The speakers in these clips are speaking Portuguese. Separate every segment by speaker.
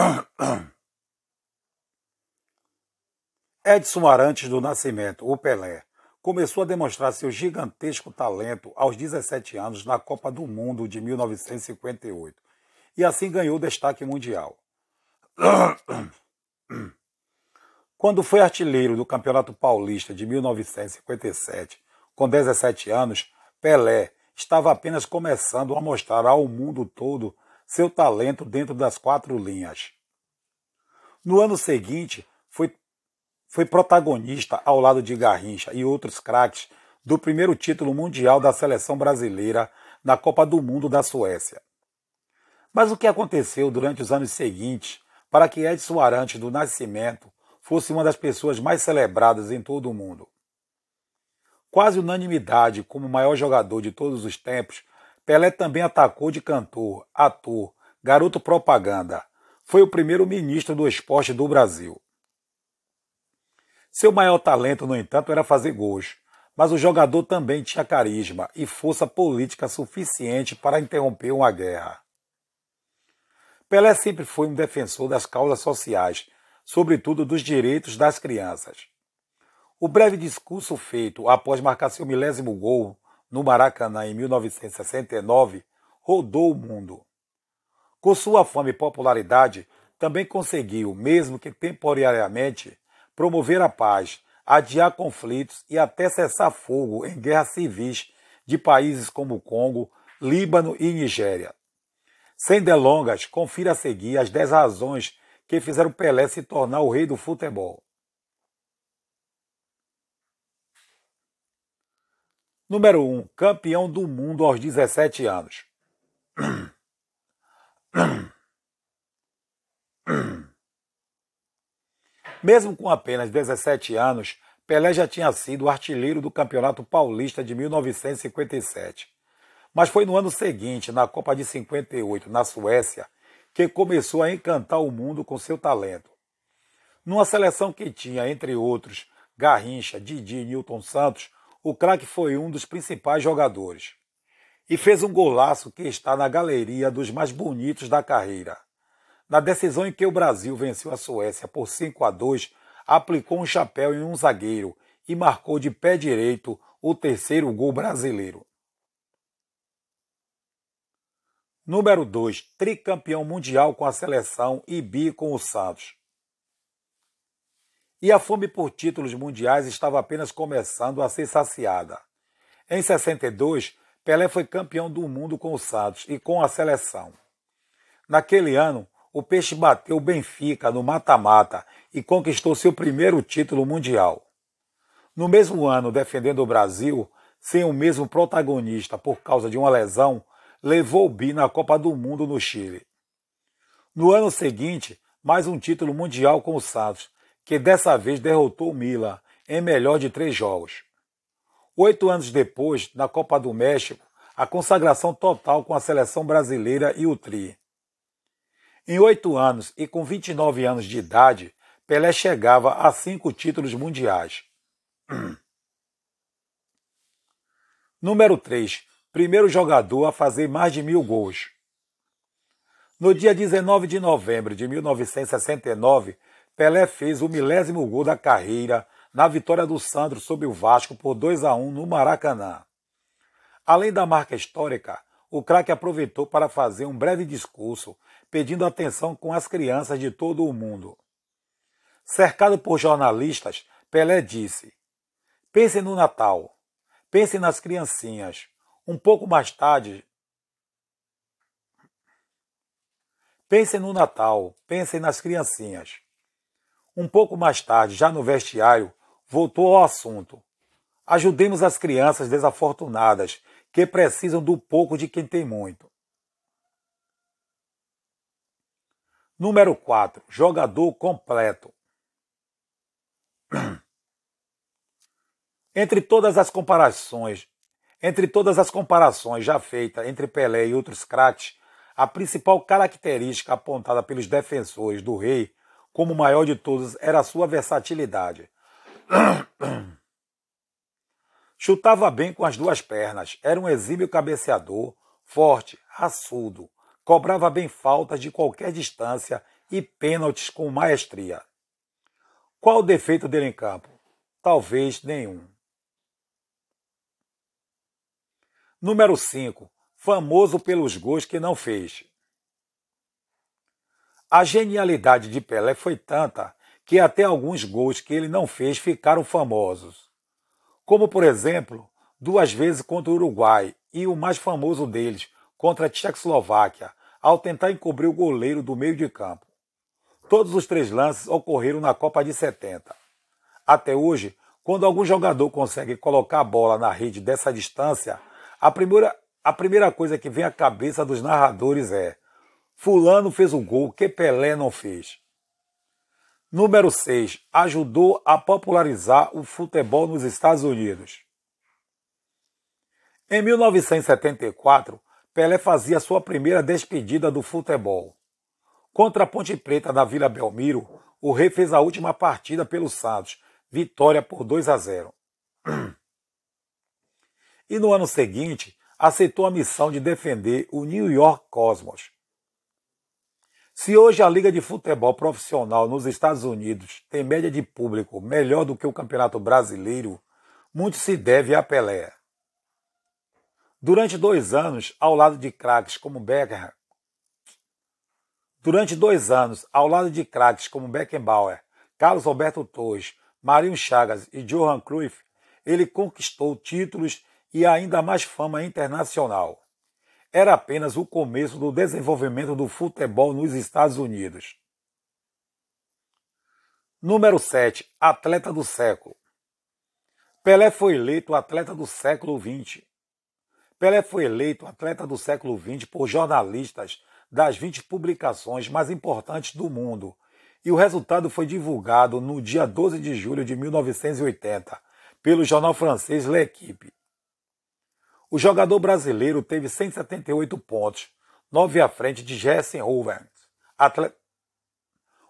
Speaker 1: Edson Arantes do Nascimento, o Pelé, começou a demonstrar seu gigantesco talento aos 17 anos na Copa do Mundo de 1958 e assim ganhou destaque mundial. Quando foi artilheiro do Campeonato Paulista de 1957, com 17 anos, Pelé estava apenas começando a mostrar ao mundo todo seu talento dentro das quatro linhas. No ano seguinte, foi, foi protagonista ao lado de Garrincha e outros craques do primeiro título mundial da seleção brasileira na Copa do Mundo da Suécia. Mas o que aconteceu durante os anos seguintes para que Edson Arantes do Nascimento fosse uma das pessoas mais celebradas em todo o mundo? Quase unanimidade como o maior jogador de todos os tempos, Pelé também atacou de cantor, ator, garoto propaganda. Foi o primeiro ministro do esporte do Brasil. Seu maior talento, no entanto, era fazer gols, mas o jogador também tinha carisma e força política suficiente para interromper uma guerra. Pelé sempre foi um defensor das causas sociais, sobretudo dos direitos das crianças. O breve discurso feito após marcar seu milésimo gol no Maracanã em 1969 rodou o mundo. Com sua fama e popularidade, também conseguiu, mesmo que temporariamente, promover a paz, adiar conflitos e até cessar fogo em guerras civis de países como Congo, Líbano e Nigéria. Sem delongas, confira a seguir as 10 razões que fizeram Pelé se tornar o rei do futebol. Número 1. Campeão do mundo aos 17 anos. Mesmo com apenas 17 anos, Pelé já tinha sido artilheiro do Campeonato Paulista de 1957 mas foi no ano seguinte, na Copa de 58, na Suécia, que começou a encantar o mundo com seu talento. Numa seleção que tinha, entre outros, Garrincha, Didi e Newton Santos, o craque foi um dos principais jogadores. E fez um golaço que está na galeria dos mais bonitos da carreira. Na decisão em que o Brasil venceu a Suécia por 5 a 2, aplicou um chapéu em um zagueiro e marcou de pé direito o terceiro gol brasileiro. Número 2. Tricampeão mundial com a seleção e bi com o Santos. E a fome por títulos mundiais estava apenas começando a ser saciada. Em 62, Pelé foi campeão do mundo com o Santos e com a seleção. Naquele ano, o Peixe bateu o Benfica no mata-mata e conquistou seu primeiro título mundial. No mesmo ano, defendendo o Brasil, sem o mesmo protagonista por causa de uma lesão, levou o Bi na Copa do Mundo no Chile. No ano seguinte, mais um título mundial com o Santos, que dessa vez derrotou o Milan em melhor de três jogos. Oito anos depois, na Copa do México, a consagração total com a seleção brasileira e o Tri. Em oito anos e com 29 anos de idade, Pelé chegava a cinco títulos mundiais. Número 3 primeiro jogador a fazer mais de mil gols. No dia 19 de novembro de 1969, Pelé fez o milésimo gol da carreira na vitória do Sandro sobre o Vasco por 2 a 1 no Maracanã. Além da marca histórica, o craque aproveitou para fazer um breve discurso pedindo atenção com as crianças de todo o mundo. Cercado por jornalistas, Pelé disse: Pense no Natal, pense nas criancinhas, um pouco mais tarde, pensem no Natal, pensem nas criancinhas. Um pouco mais tarde, já no vestiário, voltou ao assunto. Ajudemos as crianças desafortunadas que precisam do pouco de quem tem muito. Número 4. Jogador completo. Entre todas as comparações entre todas as comparações já feitas entre Pelé e outros craques, a principal característica apontada pelos defensores do rei como maior de todas era a sua versatilidade. Chutava bem com as duas pernas, era um exímio cabeceador, forte, raçudo, cobrava bem faltas de qualquer distância e pênaltis com maestria. Qual o defeito dele em campo? Talvez nenhum. Número 5. Famoso pelos gols que não fez. A genialidade de Pelé foi tanta que até alguns gols que ele não fez ficaram famosos. Como, por exemplo, duas vezes contra o Uruguai e o mais famoso deles, contra a Tchecoslováquia, ao tentar encobrir o goleiro do meio de campo. Todos os três lances ocorreram na Copa de 70. Até hoje, quando algum jogador consegue colocar a bola na rede dessa distância, a primeira, a primeira coisa que vem à cabeça dos narradores é: Fulano fez o gol que Pelé não fez. Número 6. Ajudou a popularizar o futebol nos Estados Unidos. Em 1974, Pelé fazia sua primeira despedida do futebol. Contra a Ponte Preta na Vila Belmiro, o Rei fez a última partida pelo Santos, vitória por 2 a 0. E no ano seguinte, aceitou a missão de defender o New York Cosmos. Se hoje a Liga de Futebol Profissional nos Estados Unidos tem média de público melhor do que o Campeonato Brasileiro, muito se deve a Pelé. Durante dois anos, ao lado de craques como Becker, durante dois anos, ao lado de craques como Beckenbauer, Carlos Alberto Torres, Marinho Chagas e Johan Cruyff, ele conquistou títulos e ainda mais fama internacional. Era apenas o começo do desenvolvimento do futebol nos Estados Unidos. Número 7. Atleta do século. Pelé foi eleito atleta do século XX. Pelé foi eleito atleta do século XX por jornalistas das 20 publicações mais importantes do mundo, e o resultado foi divulgado no dia 12 de julho de 1980 pelo jornal francês L'Equipe. O jogador brasileiro teve 178 pontos, 9 à frente de Jesse Owens. Atleta...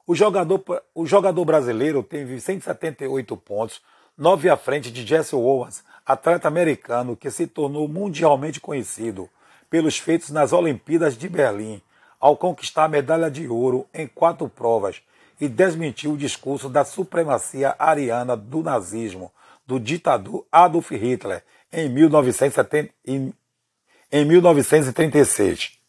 Speaker 1: O, jogador, o jogador brasileiro teve 178 pontos, 9 à frente de Jesse Owens, atleta americano que se tornou mundialmente conhecido pelos feitos nas Olimpíadas de Berlim, ao conquistar a medalha de ouro em quatro provas e desmentiu o discurso da supremacia ariana do nazismo do ditador Adolf Hitler em, 1970, em, em 1936.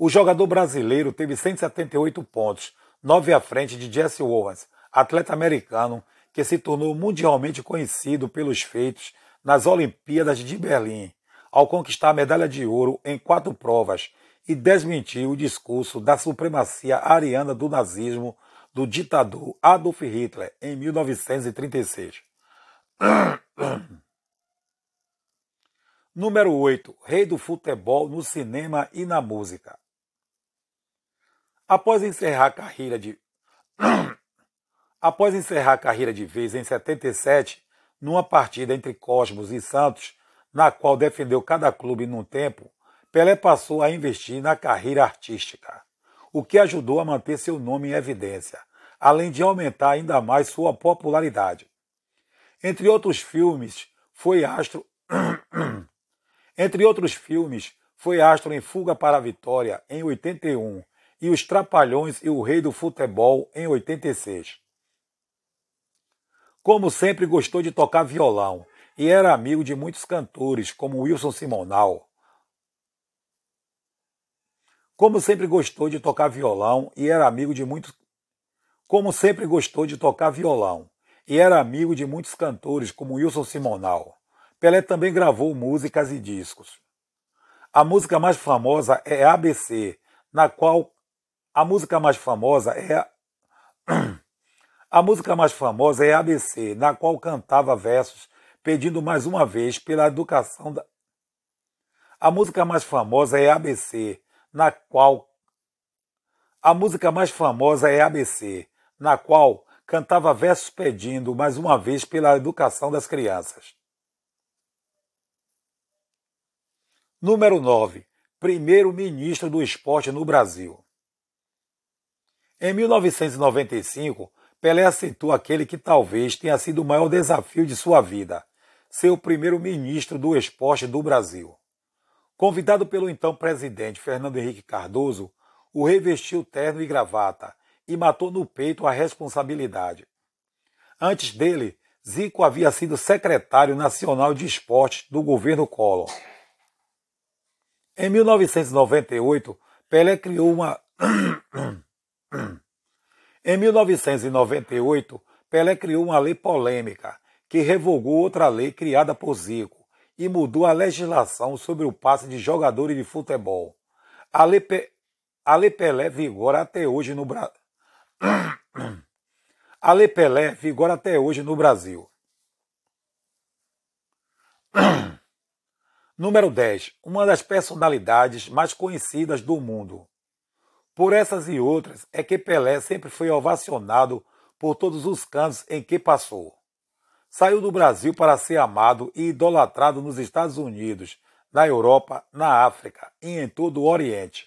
Speaker 1: O jogador brasileiro teve 178 pontos, 9 à frente de Jesse Owens, atleta americano que se tornou mundialmente conhecido pelos feitos nas Olimpíadas de Berlim, ao conquistar a medalha de ouro em quatro provas e desmentiu o discurso da supremacia ariana do nazismo do ditador Adolf Hitler em 1936. Número 8. Rei do futebol no cinema e na música. Após encerrar a carreira de Após encerrar a carreira de vez em 77, numa partida entre Cosmos e Santos, na qual defendeu cada clube num tempo, Pelé passou a investir na carreira artística, o que ajudou a manter seu nome em evidência, além de aumentar ainda mais sua popularidade. Entre outros filmes, foi astro Entre outros filmes, foi astro em Fuga para a Vitória em 81 e Os Trapalhões e o Rei do Futebol em 86. Como sempre gostou de tocar violão e era amigo de muitos cantores como Wilson Simonal. Como sempre gostou de tocar violão e era amigo de muitos Como sempre gostou de tocar violão e era amigo de muitos cantores como Wilson Simonal. Pelé também gravou músicas e discos. A música mais famosa é ABC, na qual a música mais famosa é a... música mais famosa é ABC, na qual cantava versos pedindo mais uma vez pela educação da A música mais famosa é ABC, na qual A música mais famosa é ABC, na qual cantava versos pedindo mais uma vez pela educação das crianças. Número 9. Primeiro-ministro do esporte no Brasil. Em 1995, Pelé aceitou aquele que talvez tenha sido o maior desafio de sua vida, ser o primeiro-ministro do esporte do Brasil. Convidado pelo então presidente Fernando Henrique Cardoso, o revestiu terno e gravata e matou no peito a responsabilidade. Antes dele, Zico havia sido secretário nacional de esportes do governo Collor. Em 1998, Pelé criou uma. em 1998, Pelé criou uma lei polêmica que revogou outra lei criada por Zico e mudou a legislação sobre o passe de jogadores de futebol. A lei, Pe... a lei Pelé vigora até hoje no Brasil. a lei Pelé vigora até hoje no Brasil. Número 10. Uma das personalidades mais conhecidas do mundo. Por essas e outras é que Pelé sempre foi ovacionado por todos os cantos em que passou. Saiu do Brasil para ser amado e idolatrado nos Estados Unidos, na Europa, na África e em todo o Oriente.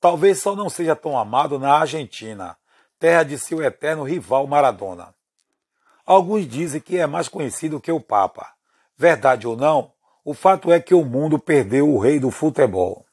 Speaker 1: Talvez só não seja tão amado na Argentina, terra de seu eterno rival Maradona. Alguns dizem que é mais conhecido que o Papa. Verdade ou não, o fato é que o mundo perdeu o rei do futebol.